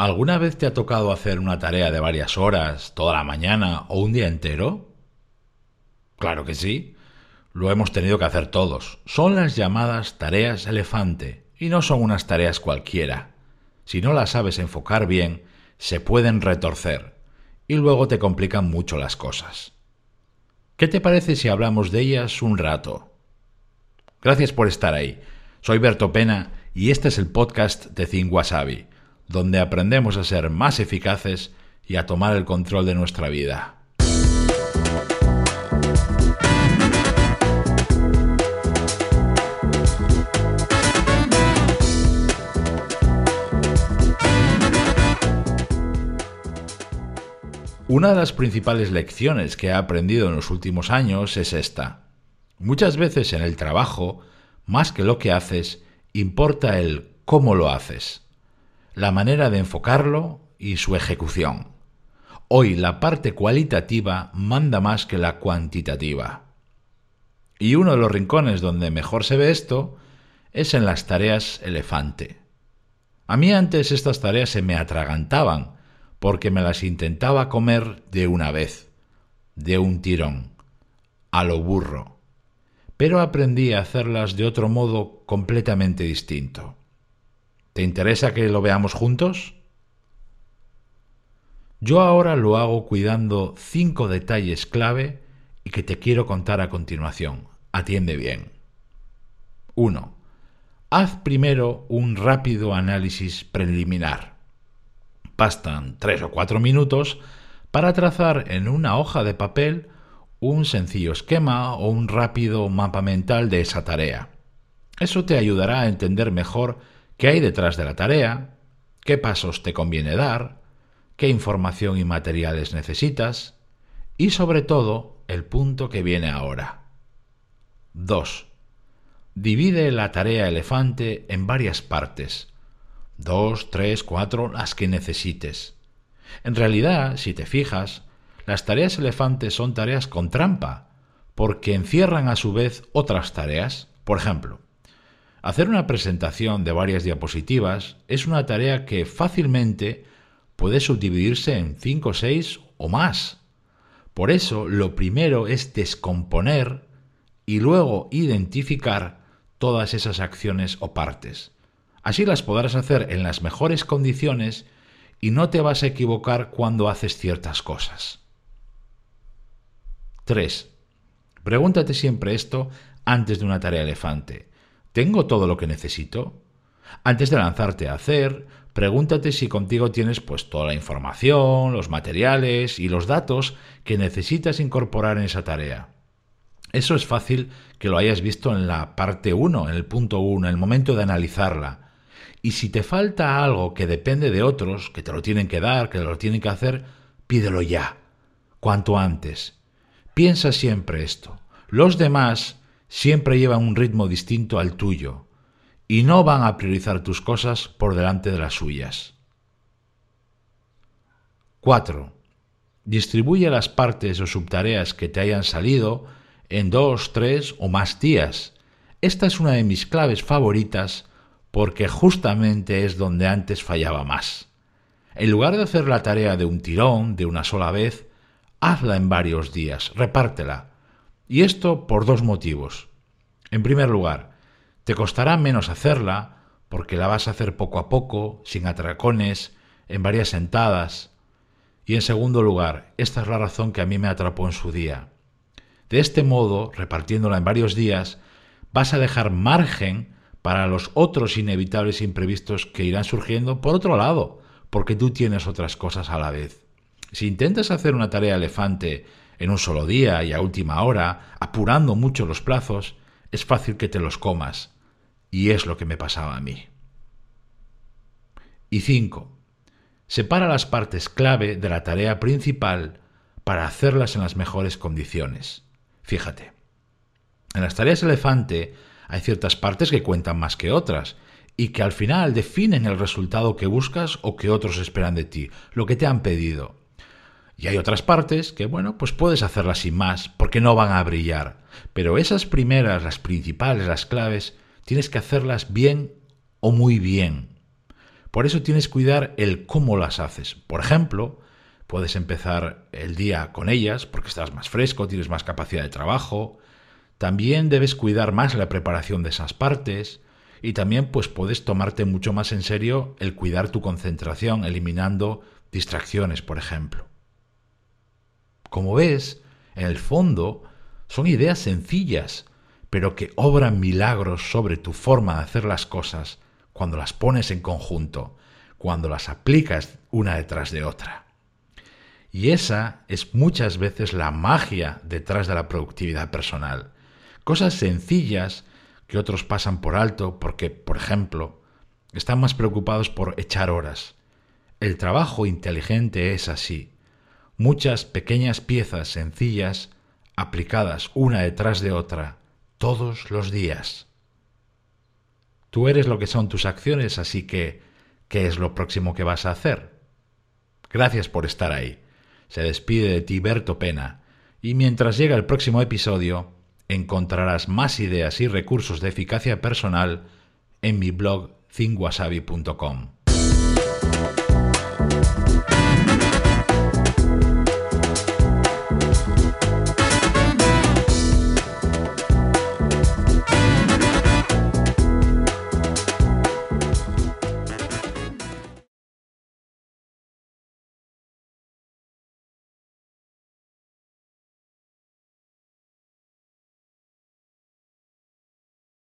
¿Alguna vez te ha tocado hacer una tarea de varias horas, toda la mañana o un día entero? Claro que sí. Lo hemos tenido que hacer todos. Son las llamadas tareas elefante y no son unas tareas cualquiera. Si no las sabes enfocar bien, se pueden retorcer y luego te complican mucho las cosas. ¿Qué te parece si hablamos de ellas un rato? Gracias por estar ahí. Soy Berto Pena y este es el podcast de Think Wasabi donde aprendemos a ser más eficaces y a tomar el control de nuestra vida. Una de las principales lecciones que he aprendido en los últimos años es esta. Muchas veces en el trabajo, más que lo que haces, importa el cómo lo haces la manera de enfocarlo y su ejecución. Hoy la parte cualitativa manda más que la cuantitativa. Y uno de los rincones donde mejor se ve esto es en las tareas elefante. A mí antes estas tareas se me atragantaban porque me las intentaba comer de una vez, de un tirón, a lo burro. Pero aprendí a hacerlas de otro modo completamente distinto. ¿Te interesa que lo veamos juntos? Yo ahora lo hago cuidando cinco detalles clave y que te quiero contar a continuación. Atiende bien. 1. Haz primero un rápido análisis preliminar. Bastan tres o cuatro minutos para trazar en una hoja de papel un sencillo esquema o un rápido mapa mental de esa tarea. Eso te ayudará a entender mejor qué hay detrás de la tarea, qué pasos te conviene dar, qué información y materiales necesitas y sobre todo el punto que viene ahora. 2. Divide la tarea elefante en varias partes. Dos, tres, cuatro, las que necesites. En realidad, si te fijas, las tareas elefantes son tareas con trampa, porque encierran a su vez otras tareas. Por ejemplo, Hacer una presentación de varias diapositivas es una tarea que fácilmente puede subdividirse en 5, 6 o más. Por eso, lo primero es descomponer y luego identificar todas esas acciones o partes. Así las podrás hacer en las mejores condiciones y no te vas a equivocar cuando haces ciertas cosas. 3. Pregúntate siempre esto antes de una tarea elefante. ¿Tengo todo lo que necesito? Antes de lanzarte a hacer, pregúntate si contigo tienes pues toda la información, los materiales y los datos que necesitas incorporar en esa tarea. Eso es fácil que lo hayas visto en la parte 1, en el punto 1, en el momento de analizarla. Y si te falta algo que depende de otros, que te lo tienen que dar, que lo tienen que hacer, pídelo ya, cuanto antes. Piensa siempre esto. Los demás siempre llevan un ritmo distinto al tuyo y no van a priorizar tus cosas por delante de las suyas. 4. Distribuye las partes o subtareas que te hayan salido en dos, tres o más días. Esta es una de mis claves favoritas porque justamente es donde antes fallaba más. En lugar de hacer la tarea de un tirón, de una sola vez, hazla en varios días, repártela. Y esto por dos motivos. En primer lugar, te costará menos hacerla porque la vas a hacer poco a poco, sin atracones, en varias sentadas. Y en segundo lugar, esta es la razón que a mí me atrapó en su día. De este modo, repartiéndola en varios días, vas a dejar margen para los otros inevitables imprevistos que irán surgiendo por otro lado, porque tú tienes otras cosas a la vez. Si intentas hacer una tarea elefante en un solo día y a última hora, apurando mucho los plazos, es fácil que te los comas. Y es lo que me pasaba a mí. Y 5. Separa las partes clave de la tarea principal para hacerlas en las mejores condiciones. Fíjate, en las tareas elefante hay ciertas partes que cuentan más que otras y que al final definen el resultado que buscas o que otros esperan de ti, lo que te han pedido. Y hay otras partes que, bueno, pues puedes hacerlas sin más, porque no van a brillar. Pero esas primeras, las principales, las claves, tienes que hacerlas bien o muy bien. Por eso tienes que cuidar el cómo las haces. Por ejemplo, puedes empezar el día con ellas porque estás más fresco, tienes más capacidad de trabajo. También debes cuidar más la preparación de esas partes y también pues puedes tomarte mucho más en serio el cuidar tu concentración eliminando distracciones, por ejemplo. Como ves, en el fondo son ideas sencillas, pero que obran milagros sobre tu forma de hacer las cosas cuando las pones en conjunto, cuando las aplicas una detrás de otra. Y esa es muchas veces la magia detrás de la productividad personal. Cosas sencillas que otros pasan por alto porque, por ejemplo, están más preocupados por echar horas. El trabajo inteligente es así. Muchas pequeñas piezas sencillas aplicadas una detrás de otra todos los días. Tú eres lo que son tus acciones, así que, ¿qué es lo próximo que vas a hacer? Gracias por estar ahí. Se despide de ti Berto Pena, y mientras llega el próximo episodio, encontrarás más ideas y recursos de eficacia personal en mi blog thinwasabi.com.